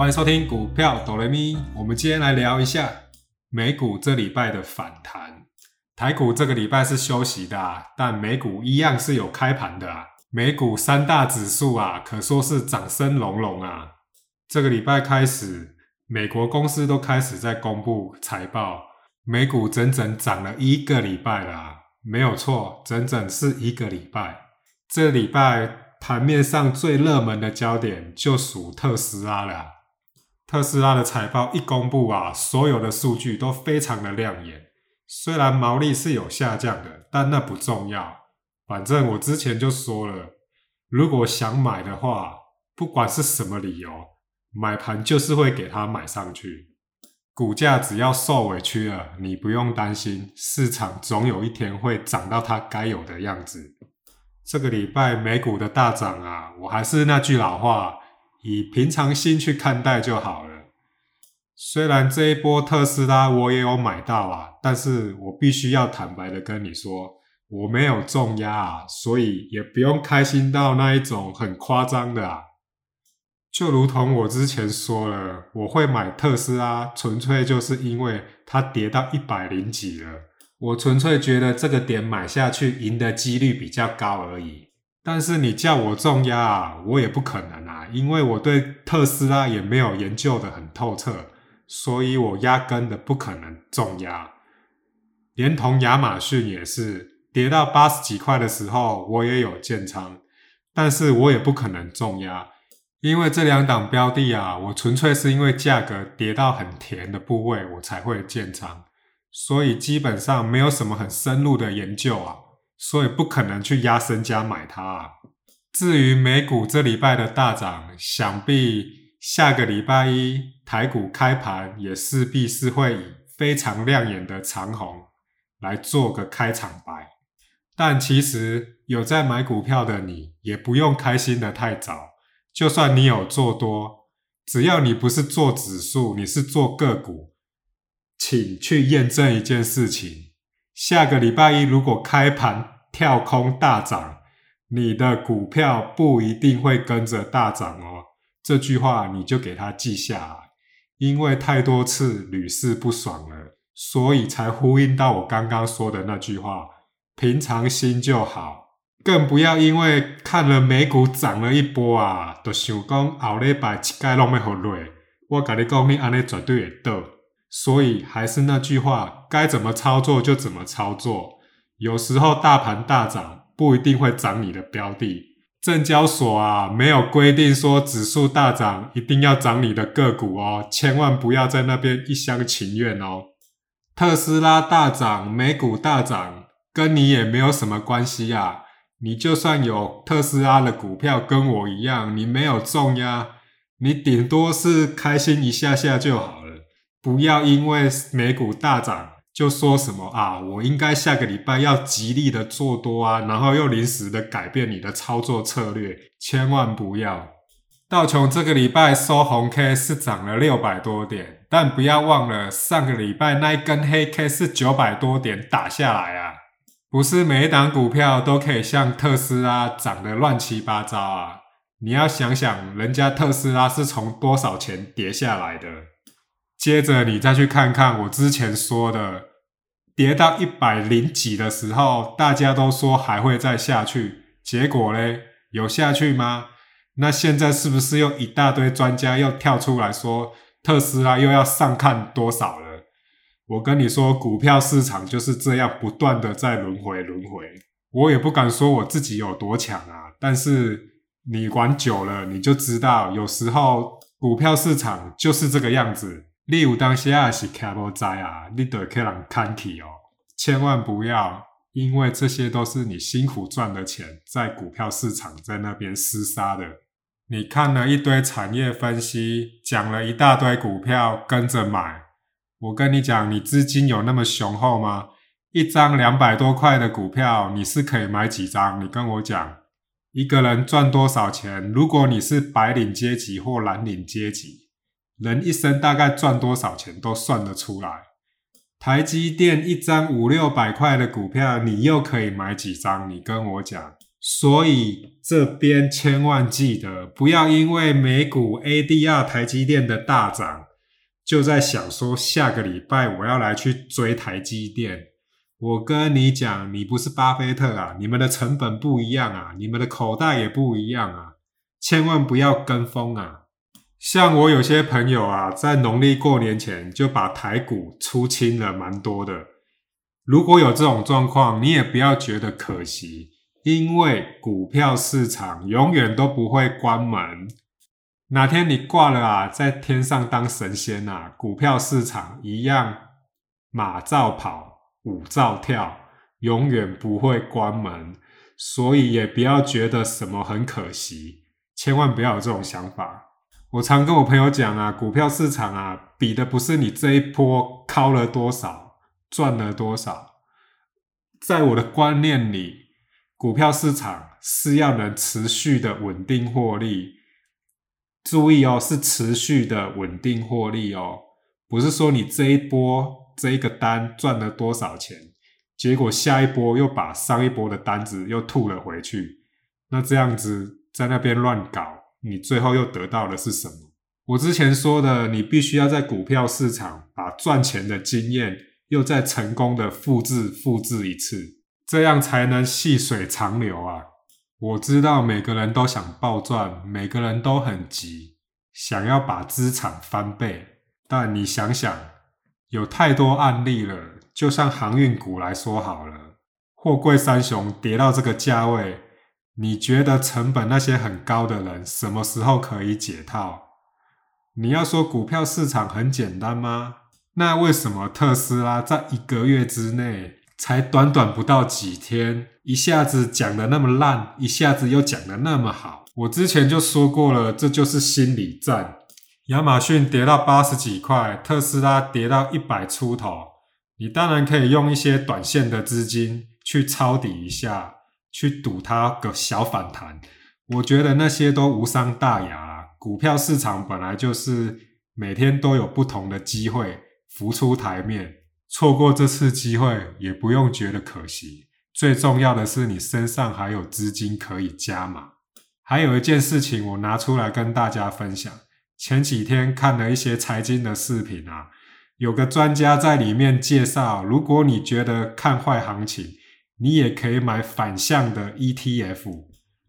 欢迎收听股票哆来咪。我们今天来聊一下美股这礼拜的反弹。台股这个礼拜是休息的、啊，但美股一样是有开盘的啊。美股三大指数啊，可说是掌声隆隆啊。这个礼拜开始，美国公司都开始在公布财报，美股整整涨了一个礼拜了啊，没有错，整整是一个礼拜。这礼拜盘面上最热门的焦点就属特斯拉了。特斯拉的财报一公布啊，所有的数据都非常的亮眼。虽然毛利是有下降的，但那不重要。反正我之前就说了，如果想买的话，不管是什么理由，买盘就是会给它买上去。股价只要受委屈了，你不用担心，市场总有一天会涨到它该有的样子。这个礼拜美股的大涨啊，我还是那句老话。以平常心去看待就好了。虽然这一波特斯拉我也有买到啊，但是我必须要坦白的跟你说，我没有重压啊，所以也不用开心到那一种很夸张的啊。就如同我之前说了，我会买特斯拉，纯粹就是因为它跌到一百零几了，我纯粹觉得这个点买下去赢的几率比较高而已。但是你叫我重压啊，我也不可能啊，因为我对特斯拉也没有研究的很透彻，所以我压根的不可能重压。连同亚马逊也是跌到八十几块的时候，我也有建仓，但是我也不可能重压，因为这两档标的啊，我纯粹是因为价格跌到很甜的部位，我才会建仓，所以基本上没有什么很深入的研究啊。所以不可能去压身家买它啊。至于美股这礼拜的大涨，想必下个礼拜一台股开盘也势必是会以非常亮眼的长红来做个开场白。但其实有在买股票的你，也不用开心的太早。就算你有做多，只要你不是做指数，你是做个股，请去验证一件事情。下个礼拜一如果开盘跳空大涨，你的股票不一定会跟着大涨哦。这句话你就给他记下来，因为太多次屡试不爽了，所以才呼应到我刚刚说的那句话：平常心就好，更不要因为看了美股涨了一波啊，就想讲后礼拜一概拢要好落。我跟你讲，你安尼绝对会倒。所以还是那句话，该怎么操作就怎么操作。有时候大盘大涨不一定会涨你的标的，证交所啊没有规定说指数大涨一定要涨你的个股哦，千万不要在那边一厢情愿哦。特斯拉大涨，美股大涨，跟你也没有什么关系啊。你就算有特斯拉的股票，跟我一样，你没有中呀，你顶多是开心一下下就好了。不要因为美股大涨就说什么啊，我应该下个礼拜要极力的做多啊，然后又临时的改变你的操作策略，千万不要。道琼这个礼拜收红 K 是涨了六百多点，但不要忘了上个礼拜那一根黑 K 是九百多点打下来啊，不是每一档股票都可以像特斯拉涨得乱七八糟啊，你要想想人家特斯拉是从多少钱跌下来的。接着你再去看看我之前说的，跌到一百零几的时候，大家都说还会再下去，结果嘞，有下去吗？那现在是不是又一大堆专家又跳出来说特斯拉又要上看多少了？我跟你说，股票市场就是这样不断的在轮回轮回。我也不敢说我自己有多强啊，但是你玩久了，你就知道，有时候股票市场就是这个样子。你有当时也是看无在啊，你得去人看起哦，千万不要，因为这些都是你辛苦赚的钱，在股票市场在那边厮杀的。你看了一堆产业分析，讲了一大堆股票，跟着买。我跟你讲，你资金有那么雄厚吗？一张两百多块的股票，你是可以买几张？你跟我讲，一个人赚多少钱？如果你是白领阶级或蓝领阶级。人一生大概赚多少钱都算得出来。台积电一张五六百块的股票，你又可以买几张？你跟我讲。所以这边千万记得，不要因为美股 ADR 台积电的大涨，就在想说下个礼拜我要来去追台积电。我跟你讲，你不是巴菲特啊，你们的成本不一样啊，你们的口袋也不一样啊，千万不要跟风啊。像我有些朋友啊，在农历过年前就把台股出清了，蛮多的。如果有这种状况，你也不要觉得可惜。因为股票市场永远都不会关门，哪天你挂了啊，在天上当神仙啊，股票市场一样马照跑，舞照跳，永远不会关门。所以也不要觉得什么很可惜，千万不要有这种想法。我常跟我朋友讲啊，股票市场啊，比的不是你这一波靠了多少，赚了多少，在我的观念里。股票市场是要能持续的稳定获利，注意哦，是持续的稳定获利哦，不是说你这一波这一个单赚了多少钱，结果下一波又把上一波的单子又吐了回去，那这样子在那边乱搞，你最后又得到的是什么？我之前说的，你必须要在股票市场把赚钱的经验又再成功的复制复制一次。这样才能细水长流啊！我知道每个人都想暴赚，每个人都很急，想要把资产翻倍。但你想想，有太多案例了。就像航运股来说好了，货柜三雄跌到这个价位，你觉得成本那些很高的人什么时候可以解套？你要说股票市场很简单吗？那为什么特斯拉在一个月之内？才短短不到几天，一下子讲的那么烂，一下子又讲的那么好。我之前就说过了，这就是心理战。亚马逊跌到八十几块，特斯拉跌到一百出头，你当然可以用一些短线的资金去抄底一下，去赌它个小反弹。我觉得那些都无伤大雅。股票市场本来就是每天都有不同的机会浮出台面。错过这次机会也不用觉得可惜，最重要的是你身上还有资金可以加码。还有一件事情，我拿出来跟大家分享。前几天看了一些财经的视频啊，有个专家在里面介绍，如果你觉得看坏行情，你也可以买反向的 ETF。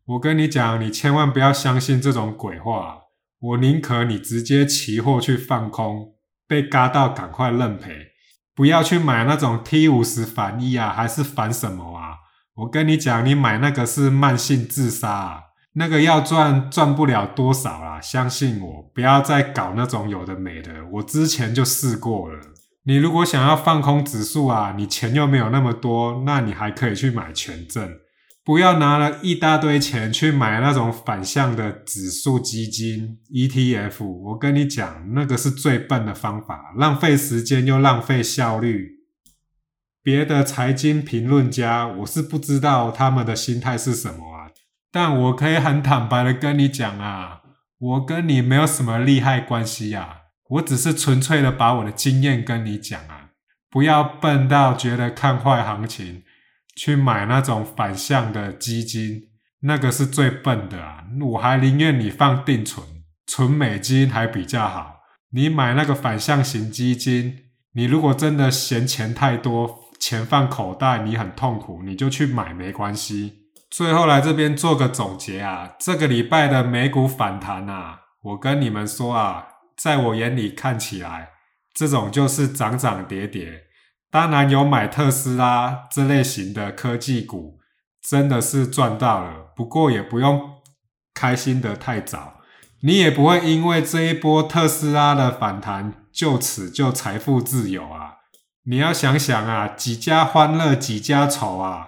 我跟你讲，你千万不要相信这种鬼话。我宁可你直接期货去放空，被嘎到赶快认赔。不要去买那种 T 五十反一啊，还是反什么啊？我跟你讲，你买那个是慢性自杀，啊，那个要赚赚不了多少啊！相信我，不要再搞那种有的没的。我之前就试过了。你如果想要放空指数啊，你钱又没有那么多，那你还可以去买权证。不要拿了一大堆钱去买那种反向的指数基金 ETF，我跟你讲，那个是最笨的方法，浪费时间又浪费效率。别的财经评论家，我是不知道他们的心态是什么啊，但我可以很坦白的跟你讲啊，我跟你没有什么利害关系啊，我只是纯粹的把我的经验跟你讲啊，不要笨到觉得看坏行情。去买那种反向的基金，那个是最笨的啊！我还宁愿你放定存，存美金还比较好。你买那个反向型基金，你如果真的嫌钱太多，钱放口袋你很痛苦，你就去买没关系。最后来这边做个总结啊，这个礼拜的美股反弹啊，我跟你们说啊，在我眼里看起来，这种就是涨涨跌跌。当然有买特斯拉这类型的科技股，真的是赚到了。不过也不用开心的太早，你也不会因为这一波特斯拉的反弹就此就财富自由啊！你要想想啊，几家欢乐几家愁啊！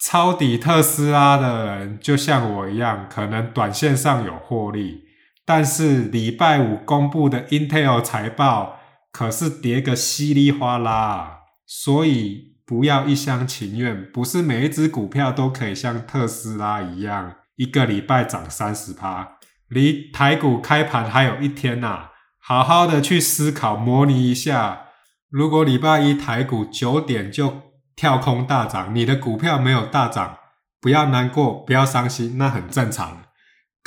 抄底特斯拉的人就像我一样，可能短线上有获利，但是礼拜五公布的 Intel 财报可是跌个稀里哗啦。所以不要一厢情愿，不是每一只股票都可以像特斯拉一样，一个礼拜涨三十趴。离台股开盘还有一天呐，好好的去思考模拟一下，如果礼拜一台股九点就跳空大涨，你的股票没有大涨，不要难过，不要伤心，那很正常。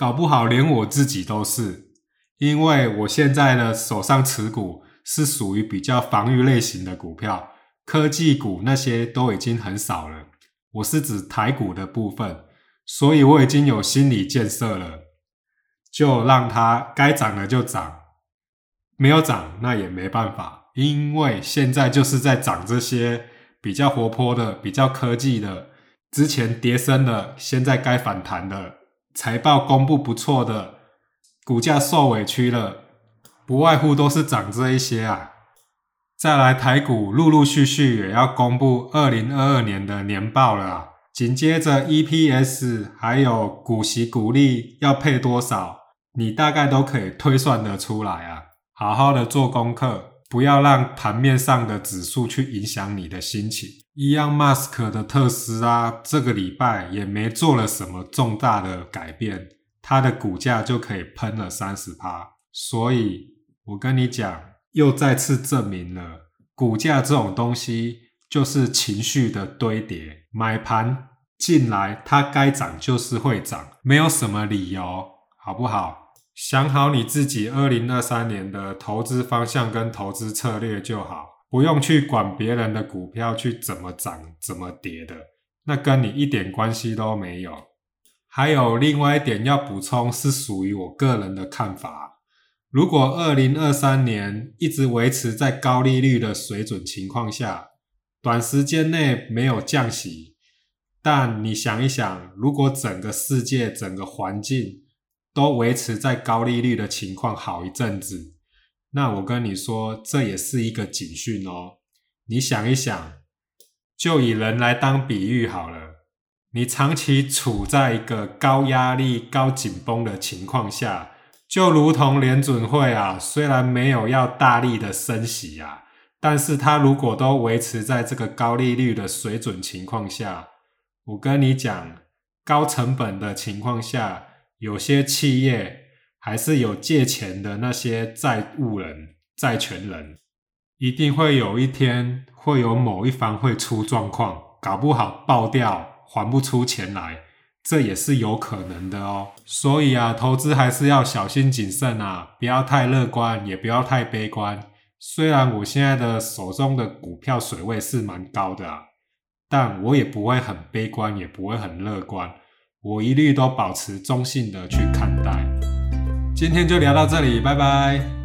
搞不好连我自己都是，因为我现在的手上持股是属于比较防御类型的股票，科技股那些都已经很少了。我是指台股的部分，所以我已经有心理建设了，就让它该涨的就涨，没有涨那也没办法，因为现在就是在涨这些比较活泼的、比较科技的，之前跌升的，现在该反弹的。财报公布不错的，股价受委屈了，不外乎都是涨这一些啊。再来台股陆陆续续也要公布二零二二年的年报了啊，紧接着 EPS 还有股息股利要配多少，你大概都可以推算得出来啊。好好的做功课，不要让盘面上的指数去影响你的心情。伊样，Mask 的特斯拉这个礼拜也没做了什么重大的改变，它的股价就可以喷了三十趴。所以我跟你讲，又再次证明了股价这种东西就是情绪的堆叠。买盘进来，它该涨就是会涨，没有什么理由，好不好？想好你自己二零二三年的投资方向跟投资策略就好。不用去管别人的股票去怎么涨怎么跌的，那跟你一点关系都没有。还有另外一点要补充，是属于我个人的看法。如果二零二三年一直维持在高利率的水准情况下，短时间内没有降息，但你想一想，如果整个世界整个环境都维持在高利率的情况好一阵子。那我跟你说，这也是一个警讯哦。你想一想，就以人来当比喻好了。你长期处在一个高压力、高紧绷的情况下，就如同联准会啊，虽然没有要大力的升息啊，但是它如果都维持在这个高利率的水准情况下，我跟你讲，高成本的情况下，有些企业。还是有借钱的那些债务人、债权人，一定会有一天会有某一方会出状况，搞不好爆掉，还不出钱来，这也是有可能的哦。所以啊，投资还是要小心谨慎啊，不要太乐观，也不要太悲观。虽然我现在的手中的股票水位是蛮高的啊，但我也不会很悲观，也不会很乐观，我一律都保持中性的去看待。今天就聊到这里，拜拜。